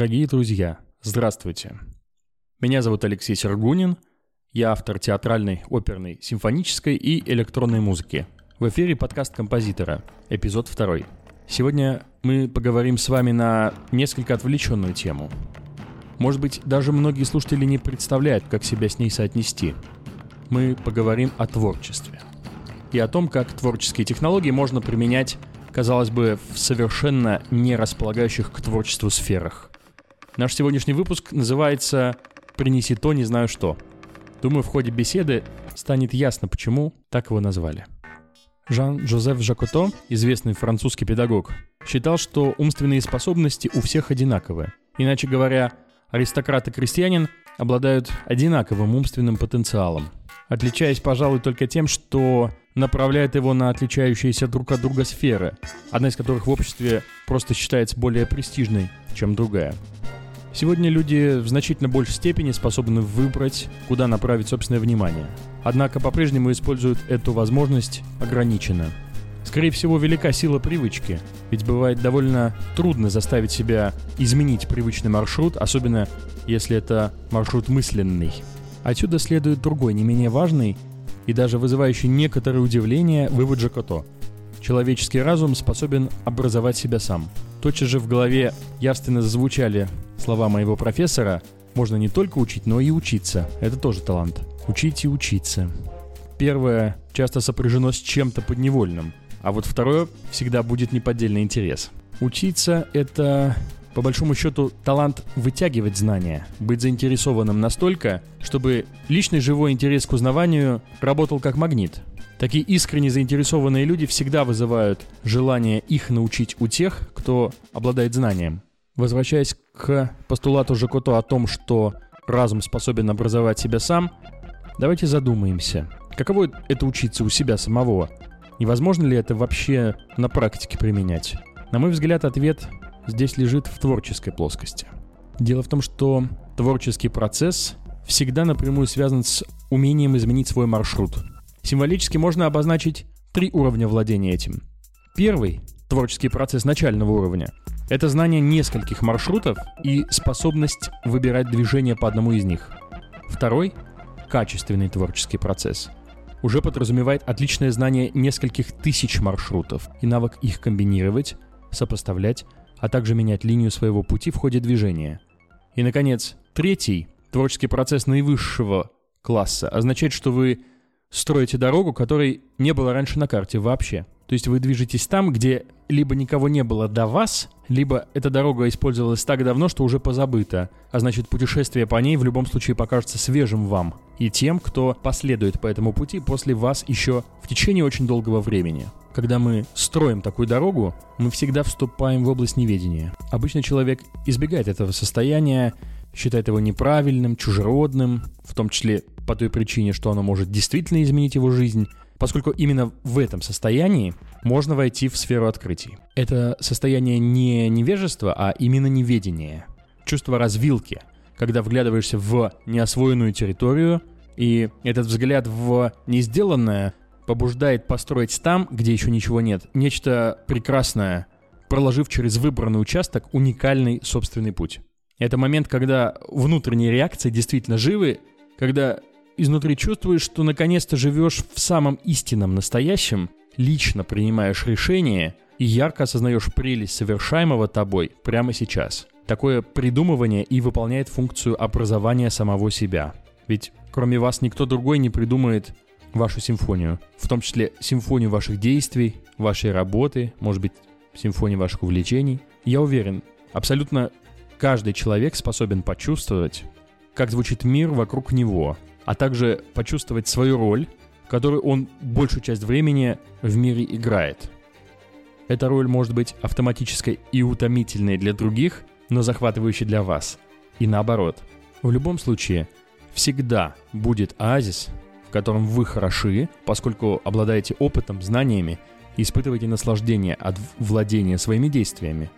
Дорогие друзья, здравствуйте. Меня зовут Алексей Сергунин. Я автор театральной, оперной, симфонической и электронной музыки. В эфире подкаст композитора, эпизод 2. Сегодня мы поговорим с вами на несколько отвлеченную тему. Может быть, даже многие слушатели не представляют, как себя с ней соотнести. Мы поговорим о творчестве. И о том, как творческие технологии можно применять казалось бы, в совершенно не располагающих к творчеству сферах. Наш сегодняшний выпуск называется «Принеси то, не знаю что». Думаю, в ходе беседы станет ясно, почему так его назвали. Жан-Жозеф Жакото, известный французский педагог, считал, что умственные способности у всех одинаковые. Иначе говоря, аристократ и крестьянин обладают одинаковым умственным потенциалом, отличаясь, пожалуй, только тем, что направляет его на отличающиеся друг от друга сферы, одна из которых в обществе просто считается более престижной, чем другая. Сегодня люди в значительно большей степени способны выбрать, куда направить собственное внимание. Однако по-прежнему используют эту возможность ограниченно. Скорее всего, велика сила привычки, ведь бывает довольно трудно заставить себя изменить привычный маршрут, особенно если это маршрут мысленный. Отсюда следует другой, не менее важный и даже вызывающий некоторое удивление вывод Жакото. Человеческий разум способен образовать себя сам. Тотчас же в голове явственно зазвучали слова моего профессора «Можно не только учить, но и учиться. Это тоже талант. Учить и учиться». Первое часто сопряжено с чем-то подневольным, а вот второе всегда будет неподдельный интерес. Учиться — это по большому счету, талант вытягивать знания, быть заинтересованным настолько, чтобы личный живой интерес к узнаванию работал как магнит. Такие искренне заинтересованные люди всегда вызывают желание их научить у тех, кто обладает знанием. Возвращаясь к постулату Жакото о том, что разум способен образовать себя сам, давайте задумаемся, каково это учиться у себя самого? Невозможно ли это вообще на практике применять? На мой взгляд, ответ здесь лежит в творческой плоскости. Дело в том, что творческий процесс всегда напрямую связан с умением изменить свой маршрут. Символически можно обозначить три уровня владения этим. Первый – творческий процесс начального уровня. Это знание нескольких маршрутов и способность выбирать движение по одному из них. Второй – качественный творческий процесс. Уже подразумевает отличное знание нескольких тысяч маршрутов и навык их комбинировать, сопоставлять а также менять линию своего пути в ходе движения. И, наконец, третий, творческий процесс наивысшего класса, означает, что вы строите дорогу, которой не было раньше на карте вообще. То есть вы движетесь там, где либо никого не было до вас, либо эта дорога использовалась так давно, что уже позабыта. А значит, путешествие по ней в любом случае покажется свежим вам и тем, кто последует по этому пути после вас еще в течение очень долгого времени. Когда мы строим такую дорогу, мы всегда вступаем в область неведения. Обычно человек избегает этого состояния, считает его неправильным, чужеродным, в том числе по той причине, что оно может действительно изменить его жизнь, поскольку именно в этом состоянии можно войти в сферу открытий. Это состояние не невежества, а именно неведения. Чувство развилки, когда вглядываешься в неосвоенную территорию, и этот взгляд в несделанное побуждает построить там, где еще ничего нет, нечто прекрасное, проложив через выбранный участок уникальный собственный путь. Это момент, когда внутренние реакции действительно живы, когда изнутри чувствуешь, что наконец-то живешь в самом истинном настоящем, лично принимаешь решение и ярко осознаешь прелесть совершаемого тобой прямо сейчас. Такое придумывание и выполняет функцию образования самого себя. Ведь кроме вас никто другой не придумает вашу симфонию, в том числе симфонию ваших действий, вашей работы, может быть, симфонию ваших увлечений. Я уверен, абсолютно каждый человек способен почувствовать, как звучит мир вокруг него, а также почувствовать свою роль, которую он большую часть времени в мире играет. Эта роль может быть автоматической и утомительной для других, но захватывающей для вас. И наоборот. В любом случае, всегда будет оазис, в котором вы хороши, поскольку обладаете опытом, знаниями испытываете наслаждение от владения своими действиями.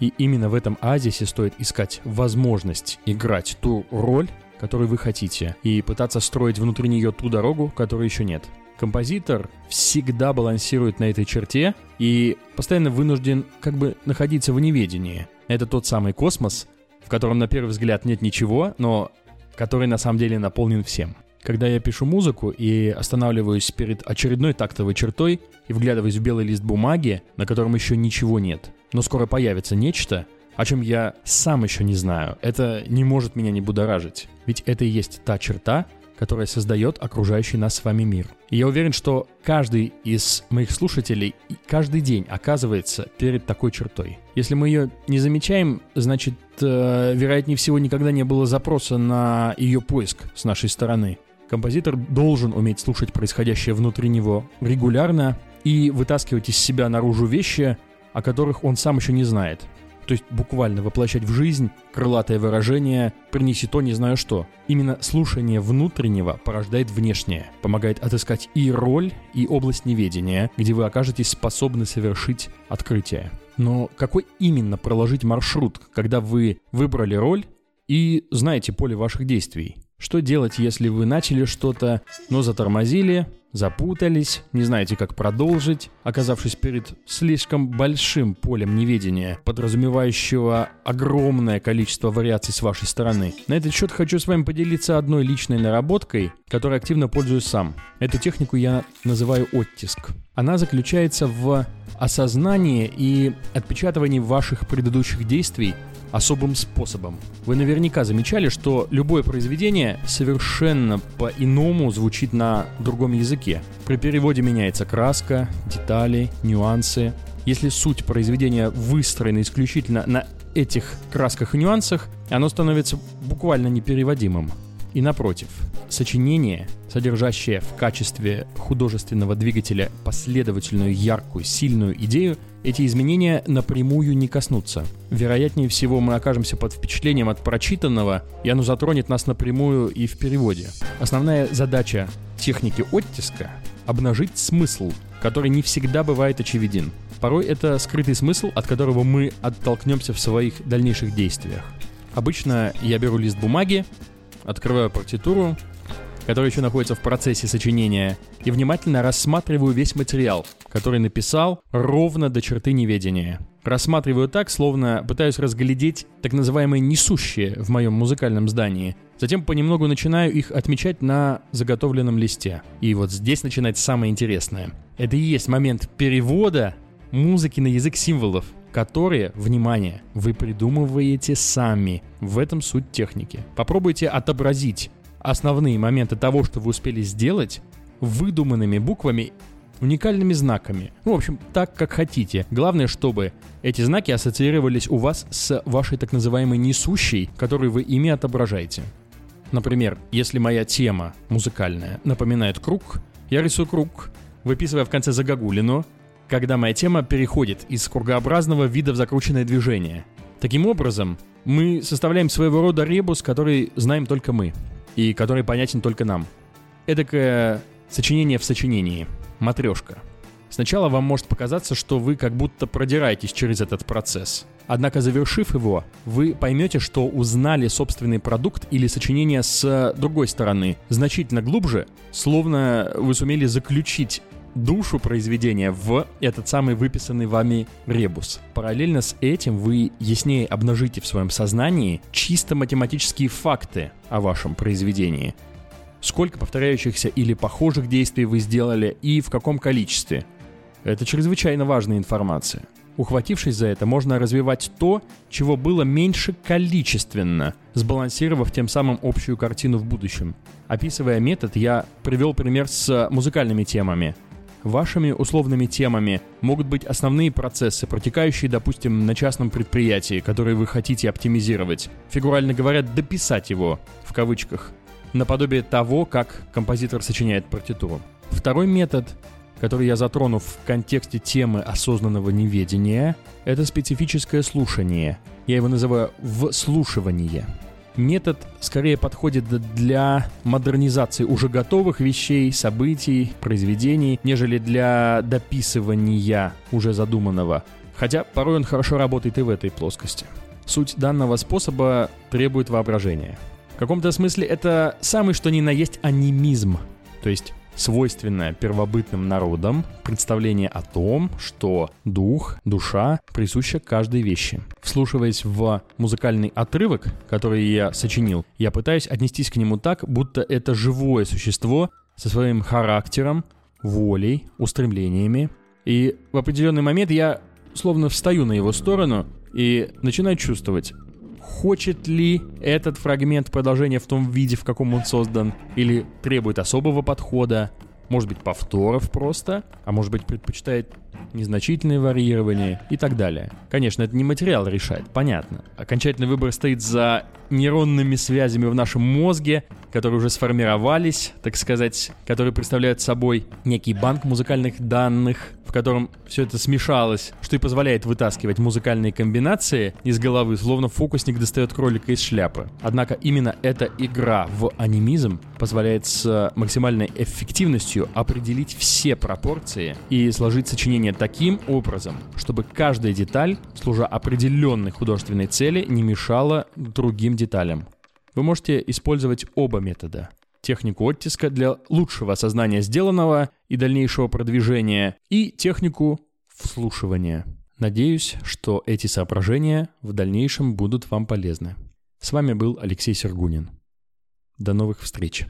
И именно в этом азисе стоит искать возможность играть ту роль, которую вы хотите, и пытаться строить внутри нее ту дорогу, которой еще нет. Композитор всегда балансирует на этой черте и постоянно вынужден как бы находиться в неведении. Это тот самый космос, в котором на первый взгляд нет ничего, но который на самом деле наполнен всем. Когда я пишу музыку и останавливаюсь перед очередной тактовой чертой и вглядываюсь в белый лист бумаги, на котором еще ничего нет, но скоро появится нечто, о чем я сам еще не знаю, это не может меня не будоражить. Ведь это и есть та черта, которая создает окружающий нас с вами мир. И я уверен, что каждый из моих слушателей каждый день оказывается перед такой чертой. Если мы ее не замечаем, значит, э, вероятнее всего, никогда не было запроса на ее поиск с нашей стороны. Композитор должен уметь слушать происходящее внутри него регулярно и вытаскивать из себя наружу вещи, о которых он сам еще не знает то есть буквально воплощать в жизнь крылатое выражение «принеси то, не знаю что». Именно слушание внутреннего порождает внешнее, помогает отыскать и роль, и область неведения, где вы окажетесь способны совершить открытие. Но какой именно проложить маршрут, когда вы выбрали роль и знаете поле ваших действий? Что делать, если вы начали что-то, но затормозили, запутались, не знаете, как продолжить, оказавшись перед слишком большим полем неведения, подразумевающего огромное количество вариаций с вашей стороны. На этот счет хочу с вами поделиться одной личной наработкой, которой активно пользуюсь сам. Эту технику я называю оттиск. Она заключается в осознании и отпечатывании ваших предыдущих действий особым способом. Вы наверняка замечали, что любое произведение совершенно по-иному звучит на другом языке. При переводе меняется краска, детали, нюансы. Если суть произведения выстроена исключительно на этих красках и нюансах, оно становится буквально непереводимым. И напротив, сочинение, содержащее в качестве художественного двигателя последовательную, яркую, сильную идею, эти изменения напрямую не коснутся. Вероятнее всего, мы окажемся под впечатлением от прочитанного, и оно затронет нас напрямую и в переводе. Основная задача техники оттиска — обнажить смысл, который не всегда бывает очевиден. Порой это скрытый смысл, от которого мы оттолкнемся в своих дальнейших действиях. Обычно я беру лист бумаги, открываю партитуру, которая еще находится в процессе сочинения, и внимательно рассматриваю весь материал, который написал ровно до черты неведения. Рассматриваю так, словно пытаюсь разглядеть так называемые несущие в моем музыкальном здании. Затем понемногу начинаю их отмечать на заготовленном листе. И вот здесь начинается самое интересное. Это и есть момент перевода музыки на язык символов, которые, внимание, вы придумываете сами. В этом суть техники. Попробуйте отобразить основные моменты того, что вы успели сделать, выдуманными буквами, уникальными знаками. Ну, в общем, так, как хотите. Главное, чтобы эти знаки ассоциировались у вас с вашей так называемой несущей, которую вы ими отображаете. Например, если моя тема музыкальная напоминает круг, я рисую круг, выписывая в конце загогулину, когда моя тема переходит из кругообразного вида в закрученное движение. Таким образом, мы составляем своего рода ребус, который знаем только мы, и который понятен только нам. Эдакое сочинение в сочинении, матрешка. Сначала вам может показаться, что вы как будто продираетесь через этот процесс. Однако, завершив его, вы поймете, что узнали собственный продукт или сочинение с другой стороны, значительно глубже, словно вы сумели заключить душу произведения в этот самый выписанный вами ребус. Параллельно с этим вы яснее обнажите в своем сознании чисто математические факты о вашем произведении. Сколько повторяющихся или похожих действий вы сделали и в каком количестве. Это чрезвычайно важная информация. Ухватившись за это, можно развивать то, чего было меньше количественно, сбалансировав тем самым общую картину в будущем. Описывая метод, я привел пример с музыкальными темами – Вашими условными темами могут быть основные процессы, протекающие, допустим, на частном предприятии, которые вы хотите оптимизировать. Фигурально говоря, дописать его, в кавычках, наподобие того, как композитор сочиняет партитуру. Второй метод, который я затрону в контексте темы осознанного неведения, это специфическое слушание. Я его называю «вслушивание». Метод скорее подходит для модернизации уже готовых вещей, событий, произведений, нежели для дописывания уже задуманного. Хотя порой он хорошо работает и в этой плоскости. Суть данного способа требует воображения. В каком-то смысле это самый что ни на есть анимизм, то есть свойственное первобытным народам представление о том, что дух, душа присуща каждой вещи. Вслушиваясь в музыкальный отрывок, который я сочинил, я пытаюсь отнестись к нему так, будто это живое существо со своим характером, волей, устремлениями. И в определенный момент я словно встаю на его сторону и начинаю чувствовать, хочет ли этот фрагмент продолжения в том виде, в каком он создан, или требует особого подхода, может быть, повторов просто, а может быть, предпочитает незначительное варьирование и так далее. Конечно, это не материал решает, понятно. Окончательный выбор стоит за нейронными связями в нашем мозге, которые уже сформировались, так сказать, которые представляют собой некий банк музыкальных данных, в котором все это смешалось, что и позволяет вытаскивать музыкальные комбинации из головы, словно фокусник достает кролика из шляпы. Однако именно эта игра в анимизм позволяет с максимальной эффективностью определить все пропорции и сложить сочинение таким образом, чтобы каждая деталь, служа определенной художественной цели, не мешала другим деталям. Вы можете использовать оба метода. Технику оттиска для лучшего осознания сделанного и дальнейшего продвижения, и технику вслушивания. Надеюсь, что эти соображения в дальнейшем будут вам полезны. С вами был Алексей Сергунин. До новых встреч!